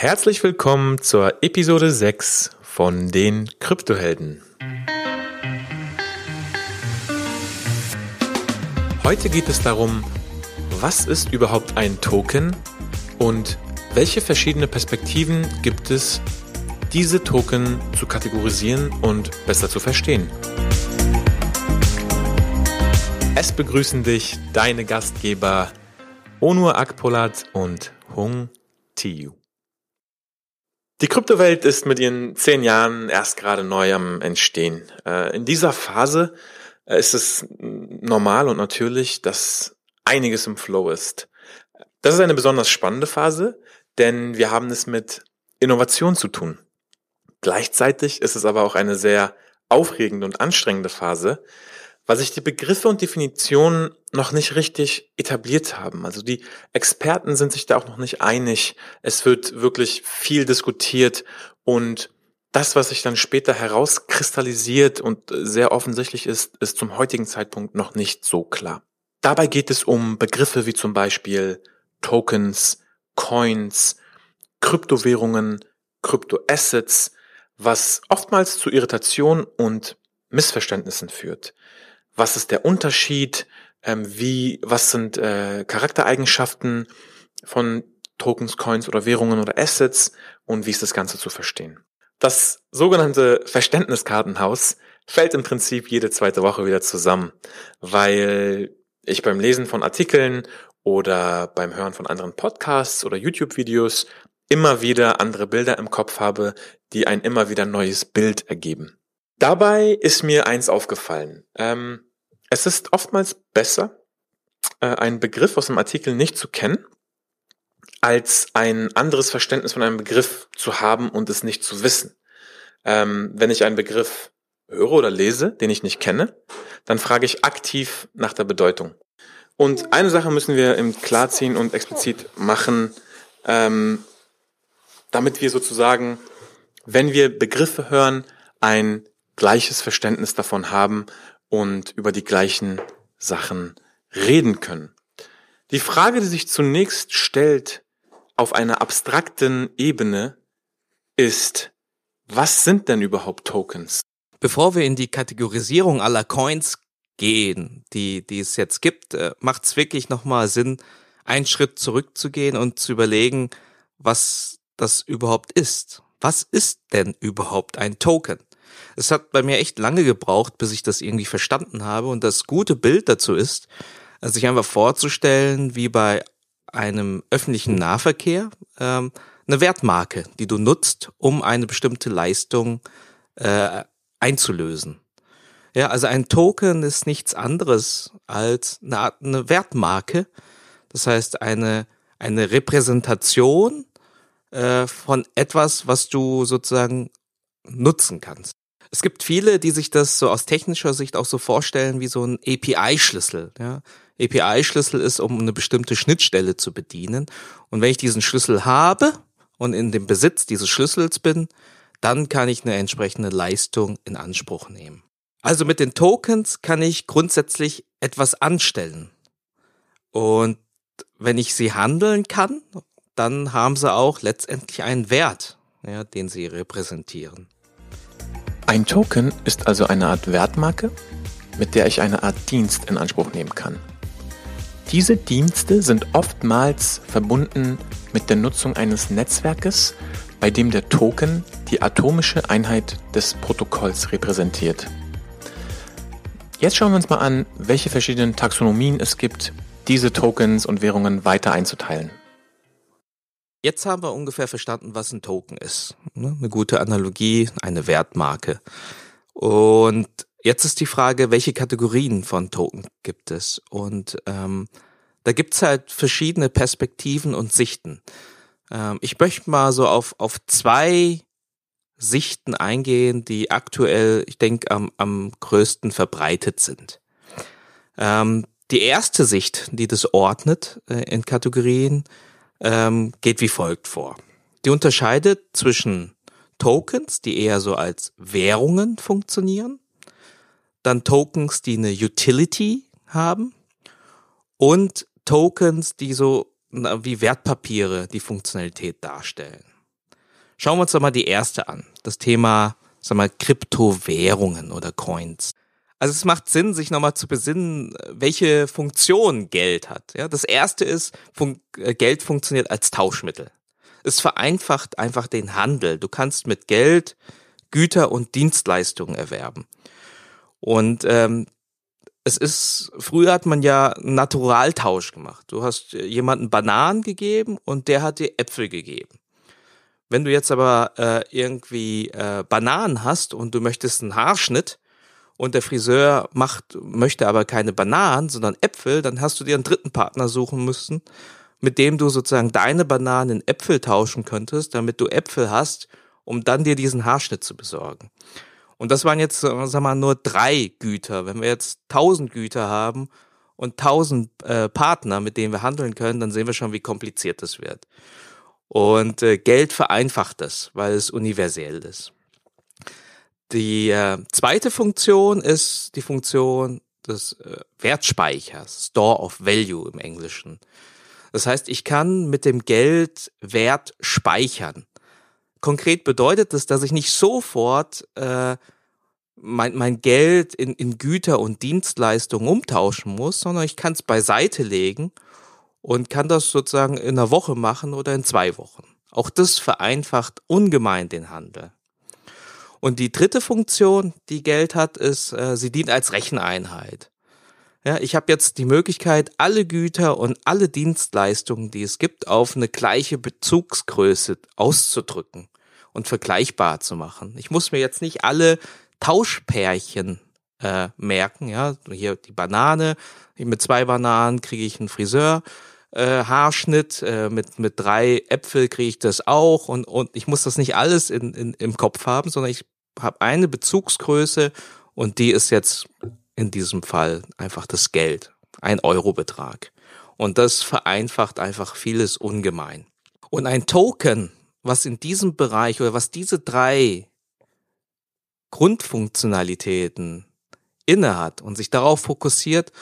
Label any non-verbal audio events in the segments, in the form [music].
Herzlich willkommen zur Episode 6 von den Kryptohelden. Heute geht es darum, was ist überhaupt ein Token und welche verschiedene Perspektiven gibt es, diese Token zu kategorisieren und besser zu verstehen. Es begrüßen dich deine Gastgeber Onur Akpolat und Hung Tiu. Die Kryptowelt ist mit ihren zehn Jahren erst gerade neu am Entstehen. Äh, in dieser Phase äh, ist es normal und natürlich, dass einiges im Flow ist. Das ist eine besonders spannende Phase, denn wir haben es mit Innovation zu tun. Gleichzeitig ist es aber auch eine sehr aufregende und anstrengende Phase, weil sich die Begriffe und Definitionen noch nicht richtig etabliert haben. Also die Experten sind sich da auch noch nicht einig. Es wird wirklich viel diskutiert und das, was sich dann später herauskristallisiert und sehr offensichtlich ist, ist zum heutigen Zeitpunkt noch nicht so klar. Dabei geht es um Begriffe wie zum Beispiel Tokens, Coins, Kryptowährungen, Kryptoassets, was oftmals zu Irritation und Missverständnissen führt was ist der Unterschied, ähm, wie, was sind äh, Charaktereigenschaften von Tokens, Coins oder Währungen oder Assets und wie ist das Ganze zu verstehen. Das sogenannte Verständniskartenhaus fällt im Prinzip jede zweite Woche wieder zusammen, weil ich beim Lesen von Artikeln oder beim Hören von anderen Podcasts oder YouTube-Videos immer wieder andere Bilder im Kopf habe, die ein immer wieder neues Bild ergeben. Dabei ist mir eins aufgefallen. Ähm, es ist oftmals besser, äh, einen Begriff aus einem Artikel nicht zu kennen, als ein anderes Verständnis von einem Begriff zu haben und es nicht zu wissen. Ähm, wenn ich einen Begriff höre oder lese, den ich nicht kenne, dann frage ich aktiv nach der Bedeutung. Und eine Sache müssen wir im Klarziehen und explizit machen, ähm, damit wir sozusagen, wenn wir Begriffe hören, ein gleiches Verständnis davon haben und über die gleichen Sachen reden können. Die Frage, die sich zunächst stellt auf einer abstrakten Ebene, ist, was sind denn überhaupt Tokens? Bevor wir in die Kategorisierung aller Coins gehen, die, die es jetzt gibt, äh, macht es wirklich nochmal Sinn, einen Schritt zurückzugehen und zu überlegen, was das überhaupt ist. Was ist denn überhaupt ein Token? Es hat bei mir echt lange gebraucht, bis ich das irgendwie verstanden habe. Und das gute Bild dazu ist, sich einfach vorzustellen, wie bei einem öffentlichen Nahverkehr ähm, eine Wertmarke, die du nutzt, um eine bestimmte Leistung äh, einzulösen. Ja, also ein Token ist nichts anderes als eine Art eine Wertmarke. Das heißt eine eine Repräsentation äh, von etwas, was du sozusagen nutzen kannst. Es gibt viele, die sich das so aus technischer Sicht auch so vorstellen wie so ein API-Schlüssel. Ja? API-Schlüssel ist, um eine bestimmte Schnittstelle zu bedienen. Und wenn ich diesen Schlüssel habe und in dem Besitz dieses Schlüssels bin, dann kann ich eine entsprechende Leistung in Anspruch nehmen. Also mit den Tokens kann ich grundsätzlich etwas anstellen. Und wenn ich sie handeln kann, dann haben sie auch letztendlich einen Wert, ja, den sie repräsentieren. Ein Token ist also eine Art Wertmarke, mit der ich eine Art Dienst in Anspruch nehmen kann. Diese Dienste sind oftmals verbunden mit der Nutzung eines Netzwerkes, bei dem der Token die atomische Einheit des Protokolls repräsentiert. Jetzt schauen wir uns mal an, welche verschiedenen Taxonomien es gibt, diese Tokens und Währungen weiter einzuteilen. Jetzt haben wir ungefähr verstanden, was ein Token ist. Ne? Eine gute Analogie, eine Wertmarke. Und jetzt ist die Frage, welche Kategorien von Token gibt es? Und ähm, da gibt's halt verschiedene Perspektiven und Sichten. Ähm, ich möchte mal so auf, auf zwei Sichten eingehen, die aktuell, ich denke, am, am größten verbreitet sind. Ähm, die erste Sicht, die das ordnet äh, in Kategorien, ähm, geht wie folgt vor. Die unterscheidet zwischen Tokens, die eher so als Währungen funktionieren, dann Tokens, die eine Utility haben und Tokens, die so wie Wertpapiere die Funktionalität darstellen. Schauen wir uns doch mal die erste an. Das Thema, sag mal, Kryptowährungen oder Coins. Also es macht Sinn, sich nochmal zu besinnen, welche Funktion Geld hat. Ja, das erste ist, fun äh, Geld funktioniert als Tauschmittel. Es vereinfacht einfach den Handel. Du kannst mit Geld Güter und Dienstleistungen erwerben. Und ähm, es ist, früher hat man ja Naturaltausch gemacht. Du hast jemanden Bananen gegeben und der hat dir Äpfel gegeben. Wenn du jetzt aber äh, irgendwie äh, Bananen hast und du möchtest einen Haarschnitt und der Friseur macht, möchte aber keine Bananen, sondern Äpfel, dann hast du dir einen dritten Partner suchen müssen, mit dem du sozusagen deine Bananen in Äpfel tauschen könntest, damit du Äpfel hast, um dann dir diesen Haarschnitt zu besorgen. Und das waren jetzt, sagen wir mal, nur drei Güter. Wenn wir jetzt tausend Güter haben und tausend äh, Partner, mit denen wir handeln können, dann sehen wir schon, wie kompliziert das wird. Und äh, Geld vereinfacht das, weil es universell ist. Die äh, zweite Funktion ist die Funktion des äh, Wertspeichers, Store of Value im Englischen. Das heißt, ich kann mit dem Geld Wert speichern. Konkret bedeutet das, dass ich nicht sofort äh, mein, mein Geld in, in Güter und Dienstleistungen umtauschen muss, sondern ich kann es beiseite legen und kann das sozusagen in einer Woche machen oder in zwei Wochen. Auch das vereinfacht ungemein den Handel. Und die dritte Funktion, die Geld hat, ist, äh, sie dient als Recheneinheit. Ja, ich habe jetzt die Möglichkeit, alle Güter und alle Dienstleistungen, die es gibt, auf eine gleiche Bezugsgröße auszudrücken und vergleichbar zu machen. Ich muss mir jetzt nicht alle Tauschpärchen äh, merken. Ja, hier die Banane, mit zwei Bananen kriege ich einen Friseur. Äh, Haarschnitt, äh, mit, mit drei Äpfel kriege ich das auch und, und ich muss das nicht alles in, in, im Kopf haben, sondern ich habe eine Bezugsgröße und die ist jetzt in diesem Fall einfach das Geld, ein Eurobetrag. Und das vereinfacht einfach vieles ungemein. Und ein Token, was in diesem Bereich oder was diese drei Grundfunktionalitäten innehat und sich darauf fokussiert,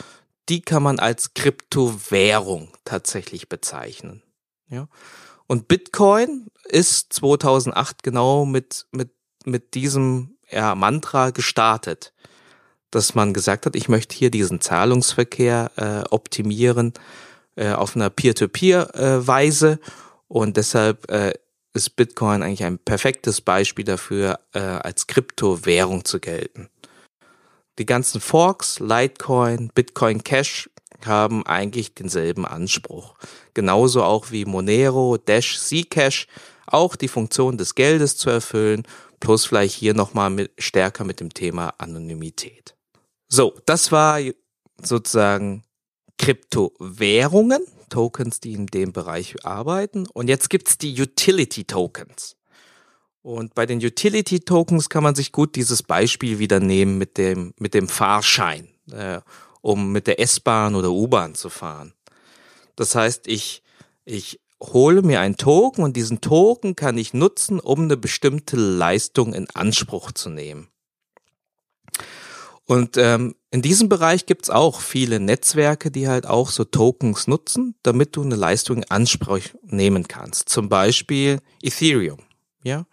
die kann man als Kryptowährung tatsächlich bezeichnen. Ja. Und Bitcoin ist 2008 genau mit, mit, mit diesem ja, Mantra gestartet, dass man gesagt hat, ich möchte hier diesen Zahlungsverkehr äh, optimieren äh, auf einer Peer-to-Peer-Weise äh, und deshalb äh, ist Bitcoin eigentlich ein perfektes Beispiel dafür, äh, als Kryptowährung zu gelten. Die ganzen Forks, Litecoin, Bitcoin Cash haben eigentlich denselben Anspruch. Genauso auch wie Monero, Dash, Zcash, auch die Funktion des Geldes zu erfüllen, plus vielleicht hier nochmal mit, stärker mit dem Thema Anonymität. So, das war sozusagen Kryptowährungen. Tokens, die in dem Bereich arbeiten. Und jetzt gibt's die Utility Tokens. Und bei den Utility Tokens kann man sich gut dieses Beispiel wieder nehmen mit dem, mit dem Fahrschein, äh, um mit der S-Bahn oder U-Bahn zu fahren. Das heißt, ich, ich hole mir einen Token und diesen Token kann ich nutzen, um eine bestimmte Leistung in Anspruch zu nehmen. Und ähm, in diesem Bereich gibt's auch viele Netzwerke, die halt auch so Tokens nutzen, damit du eine Leistung in Anspruch nehmen kannst. Zum Beispiel Ethereum. Ja,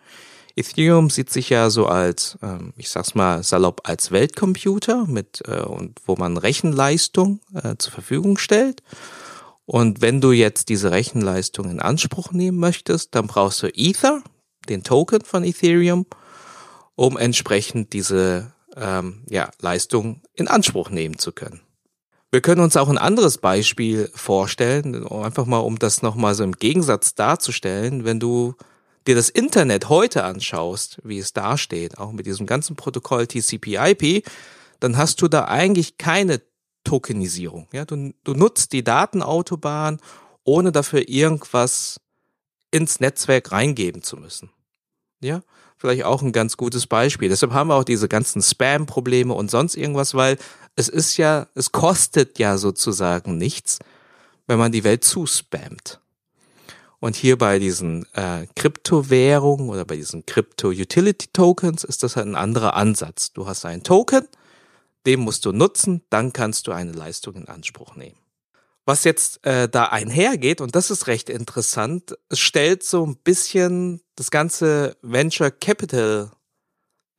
Ethereum sieht sich ja so als, ähm, ich sag's mal salopp, als Weltcomputer mit äh, und wo man Rechenleistung äh, zur Verfügung stellt. Und wenn du jetzt diese Rechenleistung in Anspruch nehmen möchtest, dann brauchst du Ether, den Token von Ethereum, um entsprechend diese ähm, ja, Leistung in Anspruch nehmen zu können. Wir können uns auch ein anderes Beispiel vorstellen, einfach mal, um das nochmal so im Gegensatz darzustellen, wenn du dir das Internet heute anschaust, wie es dasteht, auch mit diesem ganzen Protokoll TCP/IP, dann hast du da eigentlich keine Tokenisierung. Ja, du, du nutzt die Datenautobahn, ohne dafür irgendwas ins Netzwerk reingeben zu müssen. Ja, vielleicht auch ein ganz gutes Beispiel. Deshalb haben wir auch diese ganzen Spam-Probleme und sonst irgendwas, weil es ist ja, es kostet ja sozusagen nichts, wenn man die Welt zuspammt. Und hier bei diesen äh, Kryptowährungen oder bei diesen Crypto-Utility-Tokens ist das halt ein anderer Ansatz. Du hast einen Token, den musst du nutzen, dann kannst du eine Leistung in Anspruch nehmen. Was jetzt äh, da einhergeht, und das ist recht interessant, es stellt so ein bisschen das ganze Venture Capital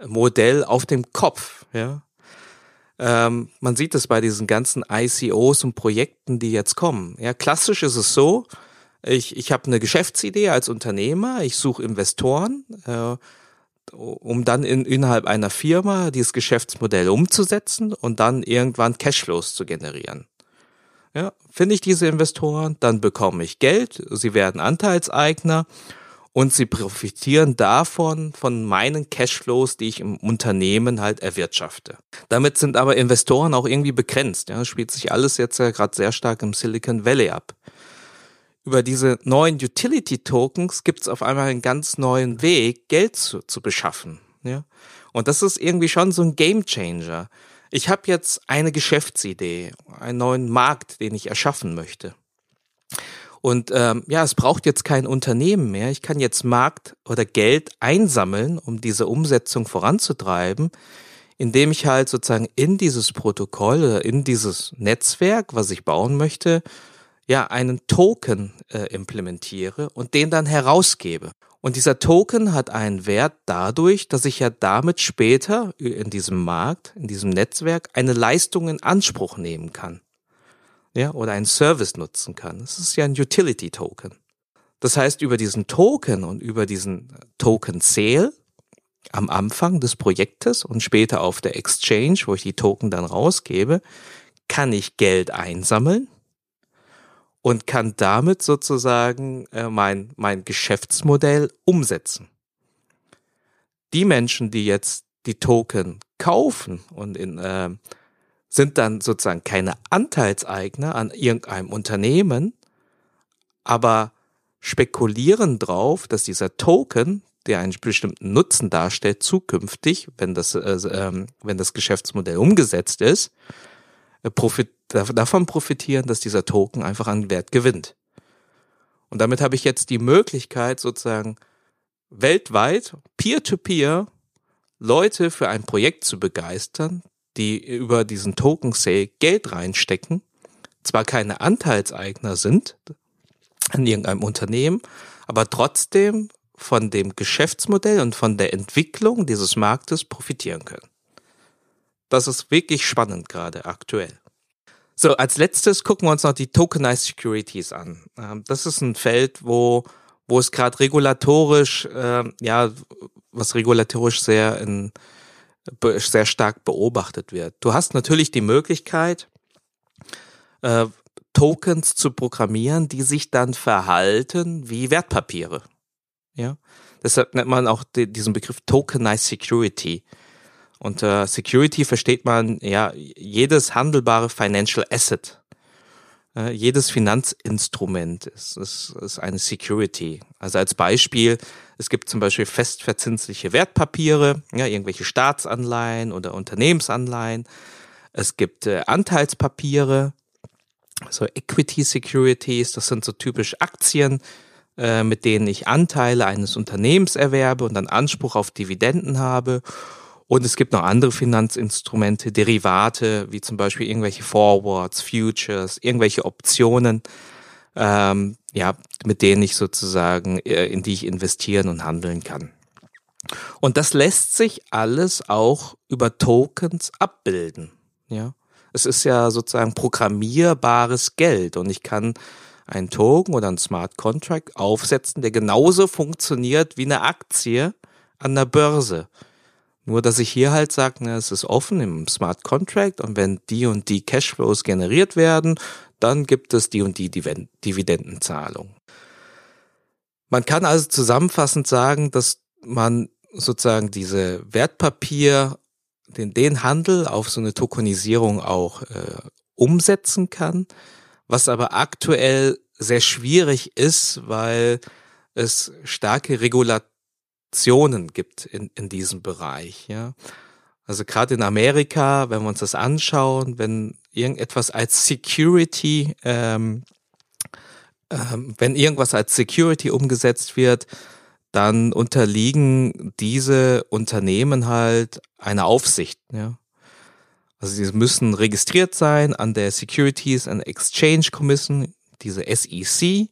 Modell auf dem Kopf. Ja? Ähm, man sieht es bei diesen ganzen ICOs und Projekten, die jetzt kommen. Ja, klassisch ist es so, ich, ich habe eine Geschäftsidee als Unternehmer, ich suche Investoren, äh, um dann in, innerhalb einer Firma dieses Geschäftsmodell umzusetzen und dann irgendwann Cashflows zu generieren. Ja, finde ich diese Investoren, dann bekomme ich Geld, sie werden Anteilseigner und sie profitieren davon, von meinen Cashflows, die ich im Unternehmen halt erwirtschafte. Damit sind aber Investoren auch irgendwie begrenzt. Ja, spielt sich alles jetzt ja gerade sehr stark im Silicon Valley ab. Über diese neuen Utility Tokens gibt es auf einmal einen ganz neuen Weg, Geld zu, zu beschaffen. Ja? Und das ist irgendwie schon so ein Game Changer. Ich habe jetzt eine Geschäftsidee, einen neuen Markt, den ich erschaffen möchte. Und ähm, ja, es braucht jetzt kein Unternehmen mehr. Ich kann jetzt Markt oder Geld einsammeln, um diese Umsetzung voranzutreiben, indem ich halt sozusagen in dieses Protokoll oder in dieses Netzwerk, was ich bauen möchte, ja einen Token äh, implementiere und den dann herausgebe. Und dieser Token hat einen Wert dadurch, dass ich ja damit später in diesem Markt, in diesem Netzwerk eine Leistung in Anspruch nehmen kann ja, oder einen Service nutzen kann. Das ist ja ein Utility Token. Das heißt, über diesen Token und über diesen Token Sale am Anfang des Projektes und später auf der Exchange, wo ich die Token dann rausgebe, kann ich Geld einsammeln und kann damit sozusagen äh, mein, mein Geschäftsmodell umsetzen. Die Menschen, die jetzt die Token kaufen und in äh, sind dann sozusagen keine Anteilseigner an irgendeinem Unternehmen, aber spekulieren drauf, dass dieser Token, der einen bestimmten Nutzen darstellt, zukünftig, wenn das, äh, äh, wenn das Geschäftsmodell umgesetzt ist, profit davon profitieren, dass dieser Token einfach an Wert gewinnt. Und damit habe ich jetzt die Möglichkeit, sozusagen weltweit, peer-to-peer, -peer, Leute für ein Projekt zu begeistern, die über diesen Token Sale Geld reinstecken, zwar keine Anteilseigner sind an irgendeinem Unternehmen, aber trotzdem von dem Geschäftsmodell und von der Entwicklung dieses Marktes profitieren können. Das ist wirklich spannend gerade aktuell. So, als letztes gucken wir uns noch die Tokenized Securities an. Ähm, das ist ein Feld, wo, wo es gerade regulatorisch, äh, ja, was regulatorisch sehr in, sehr stark beobachtet wird. Du hast natürlich die Möglichkeit, äh, Tokens zu programmieren, die sich dann verhalten wie Wertpapiere. Ja, deshalb nennt man auch die, diesen Begriff Tokenized Security. Unter Security versteht man ja jedes handelbare Financial Asset. Äh, jedes Finanzinstrument ist, ist, ist eine Security. Also als Beispiel, es gibt zum Beispiel festverzinsliche Wertpapiere, ja, irgendwelche Staatsanleihen oder Unternehmensanleihen. Es gibt äh, Anteilspapiere, so Equity Securities, das sind so typisch Aktien, äh, mit denen ich Anteile eines Unternehmens erwerbe und dann Anspruch auf Dividenden habe. Und es gibt noch andere Finanzinstrumente, Derivate, wie zum Beispiel irgendwelche Forwards, Futures, irgendwelche Optionen, ähm, ja, mit denen ich sozusagen, äh, in die ich investieren und handeln kann. Und das lässt sich alles auch über Tokens abbilden. Ja, es ist ja sozusagen programmierbares Geld und ich kann einen Token oder einen Smart Contract aufsetzen, der genauso funktioniert wie eine Aktie an der Börse. Nur, dass ich hier halt sage, ne, es ist offen im Smart Contract und wenn die und die Cashflows generiert werden, dann gibt es die und die Dividendenzahlung. Man kann also zusammenfassend sagen, dass man sozusagen diese Wertpapier, den, den Handel auf so eine Tokenisierung auch äh, umsetzen kann, was aber aktuell sehr schwierig ist, weil es starke Regulatoren Optionen gibt in, in diesem Bereich. Ja. Also gerade in Amerika, wenn wir uns das anschauen, wenn irgendetwas als Security, ähm, ähm, wenn irgendwas als Security umgesetzt wird, dann unterliegen diese Unternehmen halt einer Aufsicht. Ja. Also sie müssen registriert sein an der Securities and Exchange Commission, diese SEC,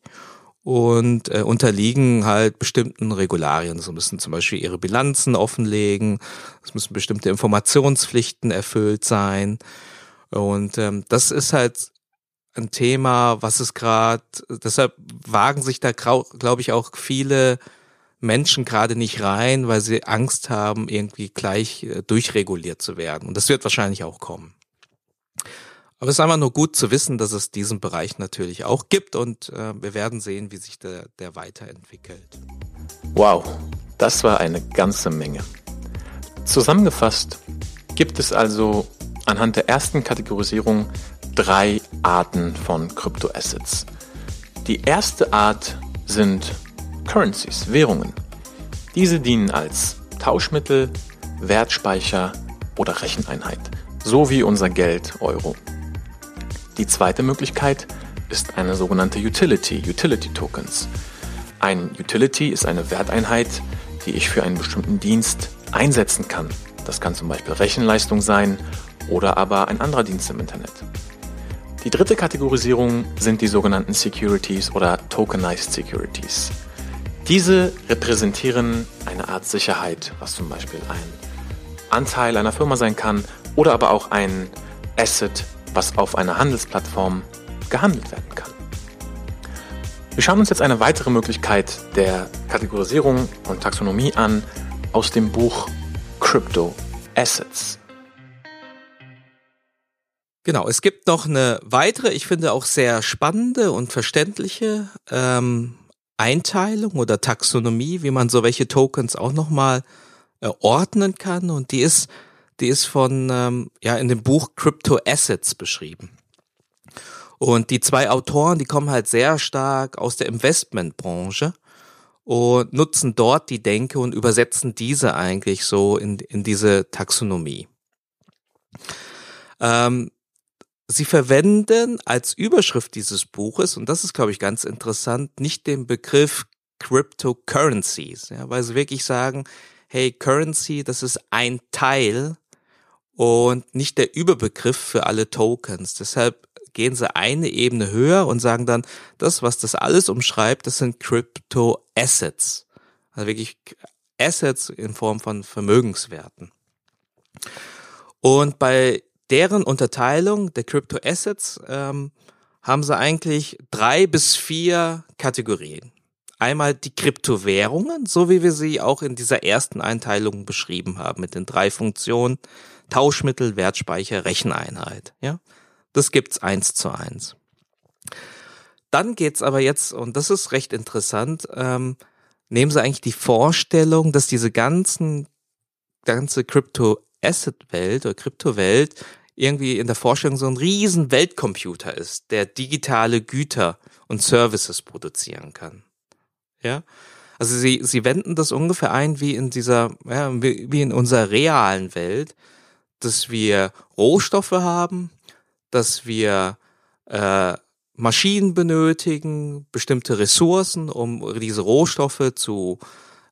und äh, unterliegen halt bestimmten Regularien. Sie müssen zum Beispiel ihre Bilanzen offenlegen, es müssen bestimmte Informationspflichten erfüllt sein. Und ähm, das ist halt ein Thema, was es gerade, deshalb wagen sich da, glaube ich, auch viele Menschen gerade nicht rein, weil sie Angst haben, irgendwie gleich äh, durchreguliert zu werden. Und das wird wahrscheinlich auch kommen. Aber es ist einfach nur gut zu wissen, dass es diesen Bereich natürlich auch gibt und äh, wir werden sehen, wie sich der, der weiterentwickelt. Wow, das war eine ganze Menge. Zusammengefasst gibt es also anhand der ersten Kategorisierung drei Arten von Kryptoassets. Die erste Art sind Currencies, Währungen. Diese dienen als Tauschmittel, Wertspeicher oder Recheneinheit, so wie unser Geld Euro. Die zweite Möglichkeit ist eine sogenannte Utility, Utility Tokens. Ein Utility ist eine Werteinheit, die ich für einen bestimmten Dienst einsetzen kann. Das kann zum Beispiel Rechenleistung sein oder aber ein anderer Dienst im Internet. Die dritte Kategorisierung sind die sogenannten Securities oder Tokenized Securities. Diese repräsentieren eine Art Sicherheit, was zum Beispiel ein Anteil einer Firma sein kann oder aber auch ein Asset, was auf einer Handelsplattform gehandelt werden kann. Wir schauen uns jetzt eine weitere Möglichkeit der Kategorisierung und Taxonomie an aus dem Buch Crypto Assets. Genau, es gibt noch eine weitere, ich finde auch sehr spannende und verständliche ähm, Einteilung oder Taxonomie, wie man so welche Tokens auch nochmal äh, ordnen kann. Und die ist, die ist von, ähm, ja, in dem Buch Crypto Assets beschrieben. Und die zwei Autoren, die kommen halt sehr stark aus der Investmentbranche und nutzen dort die Denke und übersetzen diese eigentlich so in, in diese Taxonomie. Ähm, Sie verwenden als Überschrift dieses Buches, und das ist, glaube ich, ganz interessant, nicht den Begriff Cryptocurrencies, ja, weil sie wirklich sagen, hey, Currency, das ist ein Teil und nicht der Überbegriff für alle Tokens. Deshalb gehen sie eine Ebene höher und sagen dann, das, was das alles umschreibt, das sind Crypto Assets. Also wirklich Assets in Form von Vermögenswerten. Und bei deren Unterteilung der Crypto Assets ähm, haben sie eigentlich drei bis vier Kategorien. Einmal die Kryptowährungen, so wie wir sie auch in dieser ersten Einteilung beschrieben haben, mit den drei Funktionen Tauschmittel, Wertspeicher, Recheneinheit. Ja, das gibt's eins zu eins. Dann geht's aber jetzt, und das ist recht interessant, ähm, nehmen Sie eigentlich die Vorstellung, dass diese ganzen ganze Crypto-Asset-Welt oder Kryptowelt irgendwie in der Forschung so ein riesen Weltcomputer ist, der digitale Güter und Services produzieren kann. Ja? Also sie, sie wenden das ungefähr ein wie in dieser, ja, wie in unserer realen Welt, dass wir Rohstoffe haben, dass wir äh, Maschinen benötigen, bestimmte Ressourcen, um diese Rohstoffe zu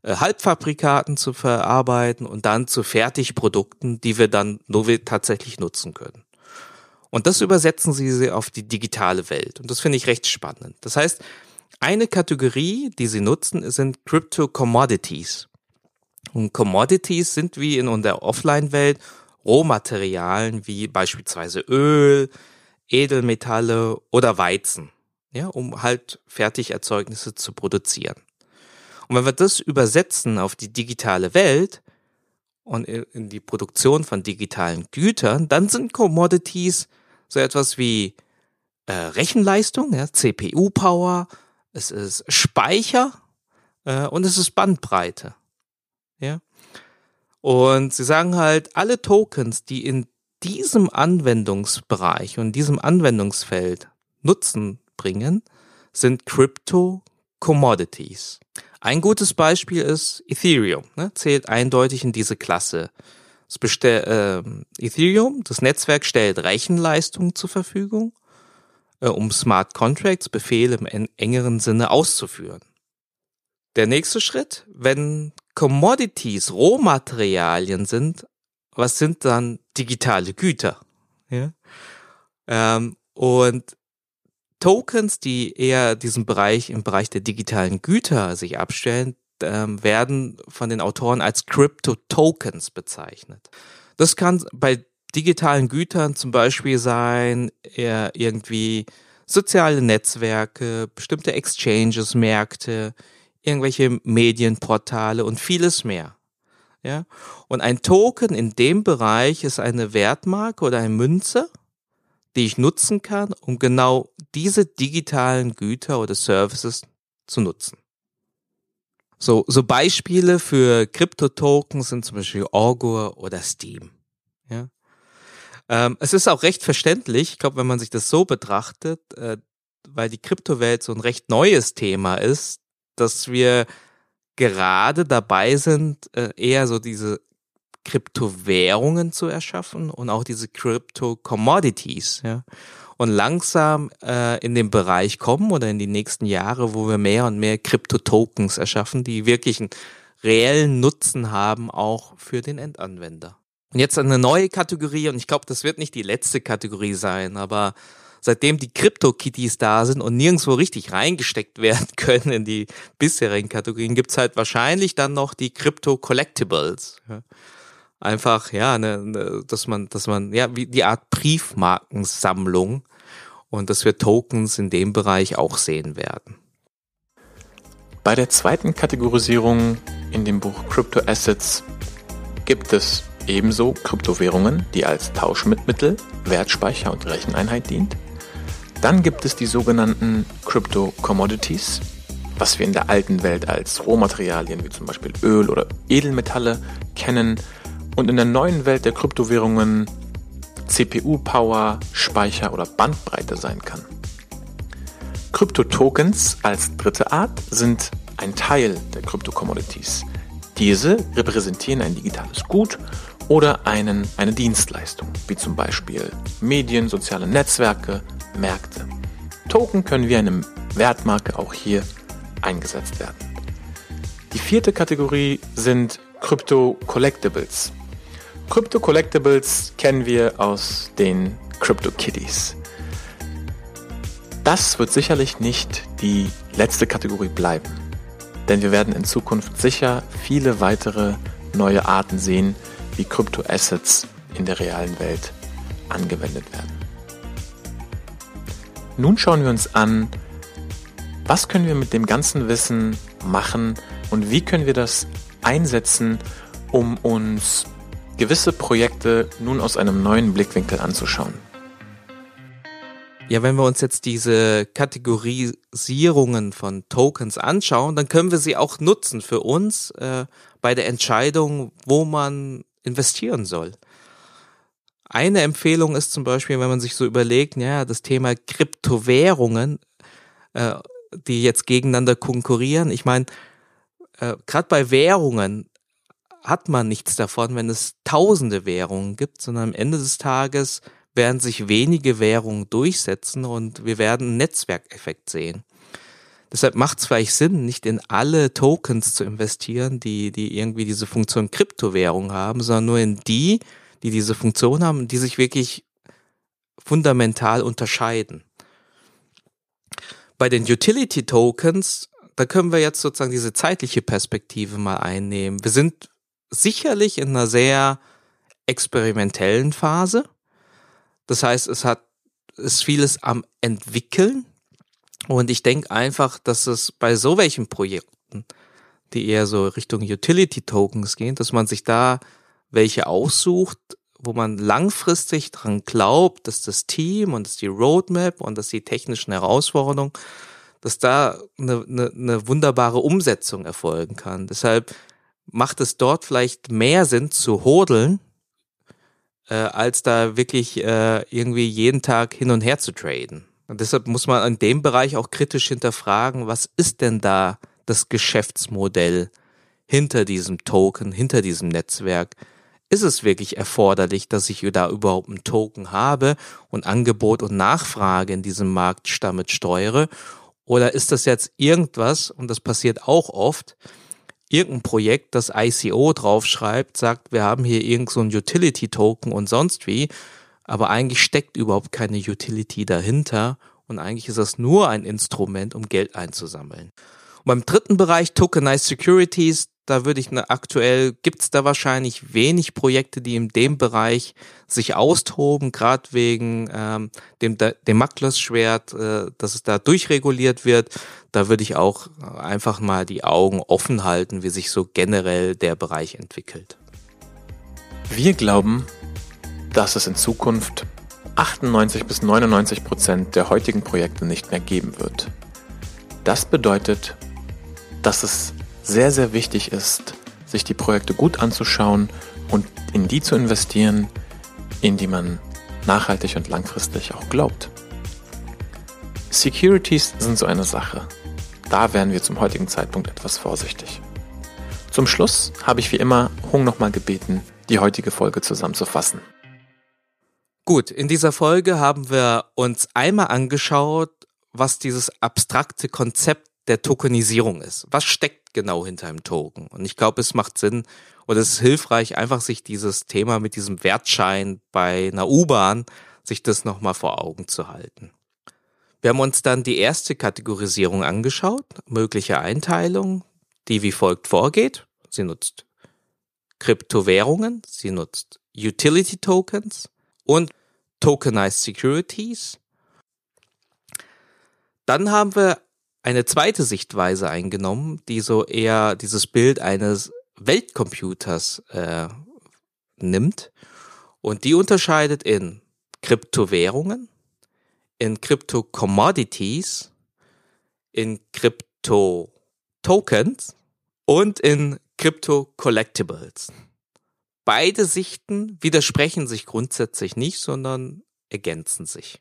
äh, Halbfabrikaten zu verarbeiten und dann zu Fertigprodukten, die wir dann nur tatsächlich nutzen können. Und das übersetzen sie auf die digitale Welt. Und das finde ich recht spannend. Das heißt, eine Kategorie, die sie nutzen, sind Crypto Commodities. Und Commodities sind wie in unserer Offline-Welt Rohmaterialien wie beispielsweise Öl, Edelmetalle oder Weizen, ja, um halt Fertigerzeugnisse zu produzieren. Und wenn wir das übersetzen auf die digitale Welt und in die Produktion von digitalen Gütern, dann sind Commodities so etwas wie äh, Rechenleistung, ja, CPU-Power, es ist Speicher äh, und es ist Bandbreite. Und sie sagen halt, alle Tokens, die in diesem Anwendungsbereich und diesem Anwendungsfeld Nutzen bringen, sind Crypto Commodities. Ein gutes Beispiel ist Ethereum, ne, zählt eindeutig in diese Klasse. Das bestell, äh, Ethereum, das Netzwerk stellt Rechenleistung zur Verfügung, äh, um Smart Contracts, Befehle im engeren Sinne auszuführen. Der nächste Schritt, wenn Commodities Rohmaterialien sind, was sind dann digitale Güter? Ja? Ähm, und Tokens, die eher diesen Bereich im Bereich der digitalen Güter sich abstellen, ähm, werden von den Autoren als Crypto-Tokens bezeichnet. Das kann bei digitalen Gütern zum Beispiel sein, eher irgendwie soziale Netzwerke, bestimmte Exchanges, Märkte, irgendwelche Medienportale und vieles mehr. Ja? Und ein Token in dem Bereich ist eine Wertmarke oder eine Münze, die ich nutzen kann, um genau diese digitalen Güter oder Services zu nutzen. So, so Beispiele für Kryptotokens sind zum Beispiel Augur oder Steam. Ja? Ähm, es ist auch recht verständlich, ich glaube, wenn man sich das so betrachtet, äh, weil die Kryptowelt so ein recht neues Thema ist, dass wir gerade dabei sind, äh, eher so diese Kryptowährungen zu erschaffen und auch diese Crypto-Commodities, ja. Und langsam äh, in den Bereich kommen oder in die nächsten Jahre, wo wir mehr und mehr Krypto-Tokens erschaffen, die wirklich einen reellen Nutzen haben, auch für den Endanwender. Und jetzt eine neue Kategorie, und ich glaube, das wird nicht die letzte Kategorie sein, aber seitdem die Crypto-Kitties da sind und nirgendwo richtig reingesteckt [laughs] werden können in die bisherigen Kategorien, gibt's halt wahrscheinlich dann noch die Crypto-Collectibles. Ja einfach, ja, ne, ne, dass man, dass man, ja, wie die Art Briefmarkensammlung und dass wir Tokens in dem Bereich auch sehen werden. Bei der zweiten Kategorisierung in dem Buch Crypto Assets gibt es ebenso Kryptowährungen, die als Tauschmittel, Wertspeicher und Recheneinheit dient. Dann gibt es die sogenannten Crypto Commodities, was wir in der alten Welt als Rohmaterialien wie zum Beispiel Öl oder Edelmetalle kennen, und in der neuen Welt der Kryptowährungen CPU-Power, Speicher oder Bandbreite sein kann. Kryptotokens als dritte Art sind ein Teil der Krypto-Commodities. Diese repräsentieren ein digitales Gut oder einen, eine Dienstleistung, wie zum Beispiel Medien, soziale Netzwerke, Märkte. Token können wie eine Wertmarke auch hier eingesetzt werden. Die vierte Kategorie sind Crypto Collectibles. Crypto Collectibles kennen wir aus den Crypto Kitties. Das wird sicherlich nicht die letzte Kategorie bleiben, denn wir werden in Zukunft sicher viele weitere neue Arten sehen, wie Crypto Assets in der realen Welt angewendet werden. Nun schauen wir uns an, was können wir mit dem ganzen Wissen machen und wie können wir das einsetzen, um uns gewisse Projekte nun aus einem neuen Blickwinkel anzuschauen. Ja, wenn wir uns jetzt diese Kategorisierungen von Tokens anschauen, dann können wir sie auch nutzen für uns äh, bei der Entscheidung, wo man investieren soll. Eine Empfehlung ist zum Beispiel, wenn man sich so überlegt, ja, das Thema Kryptowährungen, äh, die jetzt gegeneinander konkurrieren. Ich meine, äh, gerade bei Währungen hat man nichts davon, wenn es tausende Währungen gibt, sondern am Ende des Tages werden sich wenige Währungen durchsetzen und wir werden einen Netzwerkeffekt sehen. Deshalb macht es vielleicht Sinn, nicht in alle Tokens zu investieren, die, die irgendwie diese Funktion Kryptowährung haben, sondern nur in die, die diese Funktion haben, die sich wirklich fundamental unterscheiden. Bei den Utility Tokens, da können wir jetzt sozusagen diese zeitliche Perspektive mal einnehmen. Wir sind sicherlich in einer sehr experimentellen Phase. Das heißt, es hat ist vieles am entwickeln und ich denke einfach, dass es bei so welchen Projekten, die eher so Richtung Utility Tokens gehen, dass man sich da welche aussucht, wo man langfristig dran glaubt, dass das Team und dass die Roadmap und dass die technischen Herausforderungen, dass da eine, eine, eine wunderbare Umsetzung erfolgen kann. Deshalb macht es dort vielleicht mehr Sinn zu hodeln, äh, als da wirklich äh, irgendwie jeden Tag hin und her zu traden. Und deshalb muss man in dem Bereich auch kritisch hinterfragen, was ist denn da das Geschäftsmodell hinter diesem Token, hinter diesem Netzwerk? Ist es wirklich erforderlich, dass ich da überhaupt einen Token habe und Angebot und Nachfrage in diesem Markt damit steuere? Oder ist das jetzt irgendwas, und das passiert auch oft, irgendein Projekt, das ICO draufschreibt, sagt, wir haben hier irgend so Utility-Token und sonst wie, aber eigentlich steckt überhaupt keine Utility dahinter und eigentlich ist das nur ein Instrument, um Geld einzusammeln. Und beim dritten Bereich Tokenized Securities, da würde ich ne, aktuell gibt's da wahrscheinlich wenig Projekte, die in dem Bereich sich austoben, gerade wegen ähm, dem dem Maklersschwert, äh, dass es da durchreguliert wird. Da würde ich auch einfach mal die Augen offen halten, wie sich so generell der Bereich entwickelt. Wir glauben, dass es in Zukunft 98 bis 99 Prozent der heutigen Projekte nicht mehr geben wird. Das bedeutet, dass es sehr, sehr wichtig ist, sich die Projekte gut anzuschauen und in die zu investieren, in die man nachhaltig und langfristig auch glaubt. Securities sind so eine Sache. Da wären wir zum heutigen Zeitpunkt etwas vorsichtig. Zum Schluss habe ich wie immer Hung nochmal gebeten, die heutige Folge zusammenzufassen. Gut, in dieser Folge haben wir uns einmal angeschaut, was dieses abstrakte Konzept der Tokenisierung ist. Was steckt genau hinter einem Token? Und ich glaube, es macht Sinn oder es ist hilfreich, einfach sich dieses Thema mit diesem Wertschein bei einer U-Bahn, sich das nochmal vor Augen zu halten. Wir haben uns dann die erste Kategorisierung angeschaut, mögliche Einteilung, die wie folgt vorgeht. Sie nutzt Kryptowährungen, sie nutzt Utility Tokens und Tokenized Securities. Dann haben wir eine zweite Sichtweise eingenommen, die so eher dieses Bild eines Weltcomputers äh, nimmt. Und die unterscheidet in Kryptowährungen, in Crypto-Commodities, in Crypto-Tokens und in Crypto-Collectibles. Beide Sichten widersprechen sich grundsätzlich nicht, sondern ergänzen sich.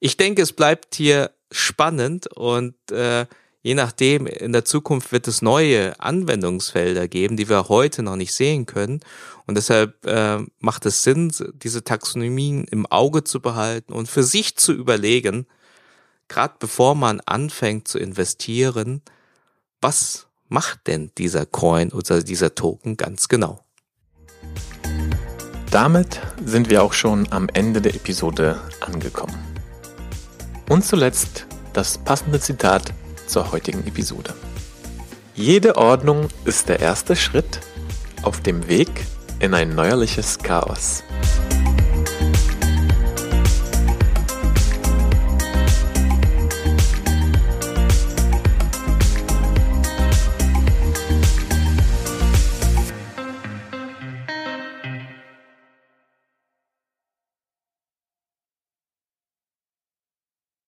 Ich denke, es bleibt hier spannend und äh, je nachdem, in der Zukunft wird es neue Anwendungsfelder geben, die wir heute noch nicht sehen können. Und deshalb äh, macht es Sinn, diese Taxonomien im Auge zu behalten und für sich zu überlegen, gerade bevor man anfängt zu investieren, was macht denn dieser Coin oder dieser Token ganz genau? Damit sind wir auch schon am Ende der Episode angekommen. Und zuletzt das passende Zitat zur heutigen Episode. Jede Ordnung ist der erste Schritt auf dem Weg in ein neuerliches Chaos.